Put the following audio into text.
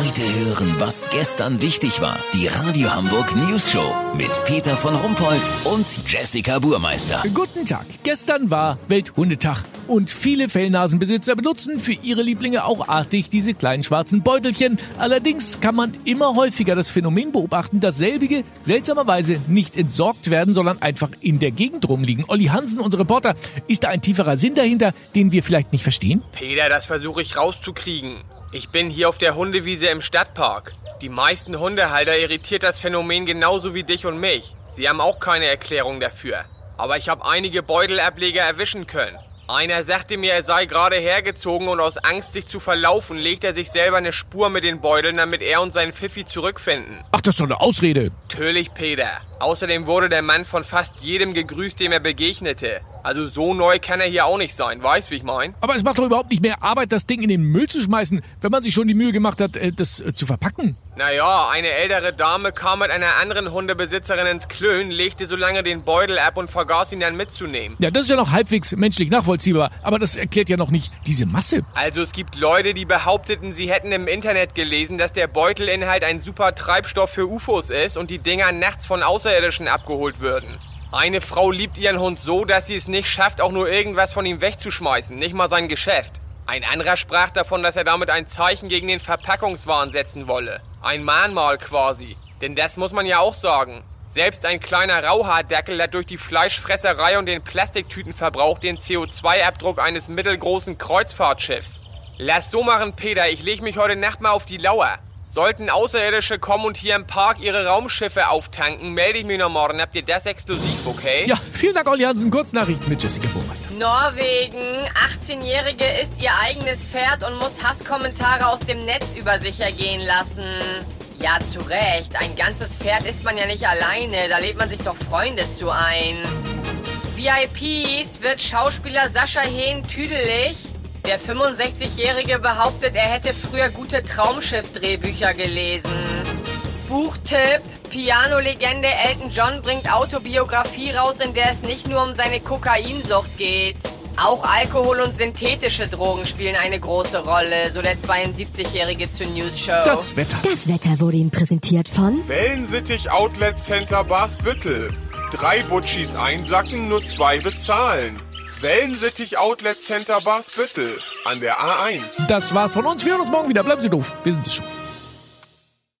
Heute hören, was gestern wichtig war. Die Radio Hamburg News Show mit Peter von Rumpold und Jessica Burmeister. Guten Tag. Gestern war Welthundetag und viele Fellnasenbesitzer benutzen für ihre Lieblinge auch artig diese kleinen schwarzen Beutelchen. Allerdings kann man immer häufiger das Phänomen beobachten, dass selbige seltsamerweise nicht entsorgt werden, sondern einfach in der Gegend rumliegen. Olli Hansen, unser Reporter, ist da ein tieferer Sinn dahinter, den wir vielleicht nicht verstehen? Peter, das versuche ich rauszukriegen. Ich bin hier auf der Hundewiese im Stadtpark. Die meisten Hundehalter irritiert das Phänomen genauso wie dich und mich. Sie haben auch keine Erklärung dafür. Aber ich habe einige Beutelableger erwischen können. Einer sagte mir, er sei gerade hergezogen und aus Angst, sich zu verlaufen, legt er sich selber eine Spur mit den Beuteln, damit er und sein Pfiffi zurückfinden. Ach, das ist doch eine Ausrede. Natürlich, Peter. Außerdem wurde der Mann von fast jedem gegrüßt, dem er begegnete. Also so neu kann er hier auch nicht sein, weißt wie ich mein? Aber es macht doch überhaupt nicht mehr Arbeit, das Ding in den Müll zu schmeißen, wenn man sich schon die Mühe gemacht hat, äh, das äh, zu verpacken. Naja, eine ältere Dame kam mit einer anderen Hundebesitzerin ins Klön, legte so lange den Beutel ab und vergaß ihn dann mitzunehmen. Ja, das ist ja noch halbwegs menschlich nachvollziehbar, aber das erklärt ja noch nicht diese Masse. Also es gibt Leute, die behaupteten, sie hätten im Internet gelesen, dass der Beutelinhalt ein super Treibstoff für UFOs ist und die Dinger nachts von Außerirdischen abgeholt würden. Eine Frau liebt ihren Hund so, dass sie es nicht schafft, auch nur irgendwas von ihm wegzuschmeißen, nicht mal sein Geschäft. Ein anderer sprach davon, dass er damit ein Zeichen gegen den Verpackungswahn setzen wolle. Ein Mahnmal quasi. Denn das muss man ja auch sagen. Selbst ein kleiner Rauhaardackel hat durch die Fleischfresserei und den Plastiktütenverbrauch den CO2-Abdruck eines mittelgroßen Kreuzfahrtschiffs. Lass so machen, Peter, ich leg mich heute Nacht mal auf die Lauer. Sollten Außerirdische kommen und hier im Park ihre Raumschiffe auftanken, melde ich mich noch morgen. Habt ihr das exklusiv, okay? Ja, vielen Dank, Olli Hansen. Kurznachrichten mit Jessica Burmeister. Norwegen. 18-Jährige isst ihr eigenes Pferd und muss Hasskommentare aus dem Netz über sich ergehen lassen. Ja, zu Recht. Ein ganzes Pferd isst man ja nicht alleine. Da lädt man sich doch Freunde zu ein. VIPs wird Schauspieler Sascha Hehn tüdelig. Der 65-Jährige behauptet, er hätte früher gute Traumschiff-Drehbücher gelesen. Buchtipp. Piano-Legende Elton John bringt Autobiografie raus, in der es nicht nur um seine Kokainsucht geht. Auch Alkohol und synthetische Drogen spielen eine große Rolle, so der 72-Jährige zur News Show. Das Wetter. Das Wetter wurde Ihnen präsentiert von Wellensittich Outlet Center Barsbüttel. Drei Butchis einsacken, nur zwei bezahlen. Wellensittich Outlet Center Barsbüttel an der A1. Das war's von uns. Wir hören uns morgen wieder. Bleiben Sie doof. Wir sind es schon.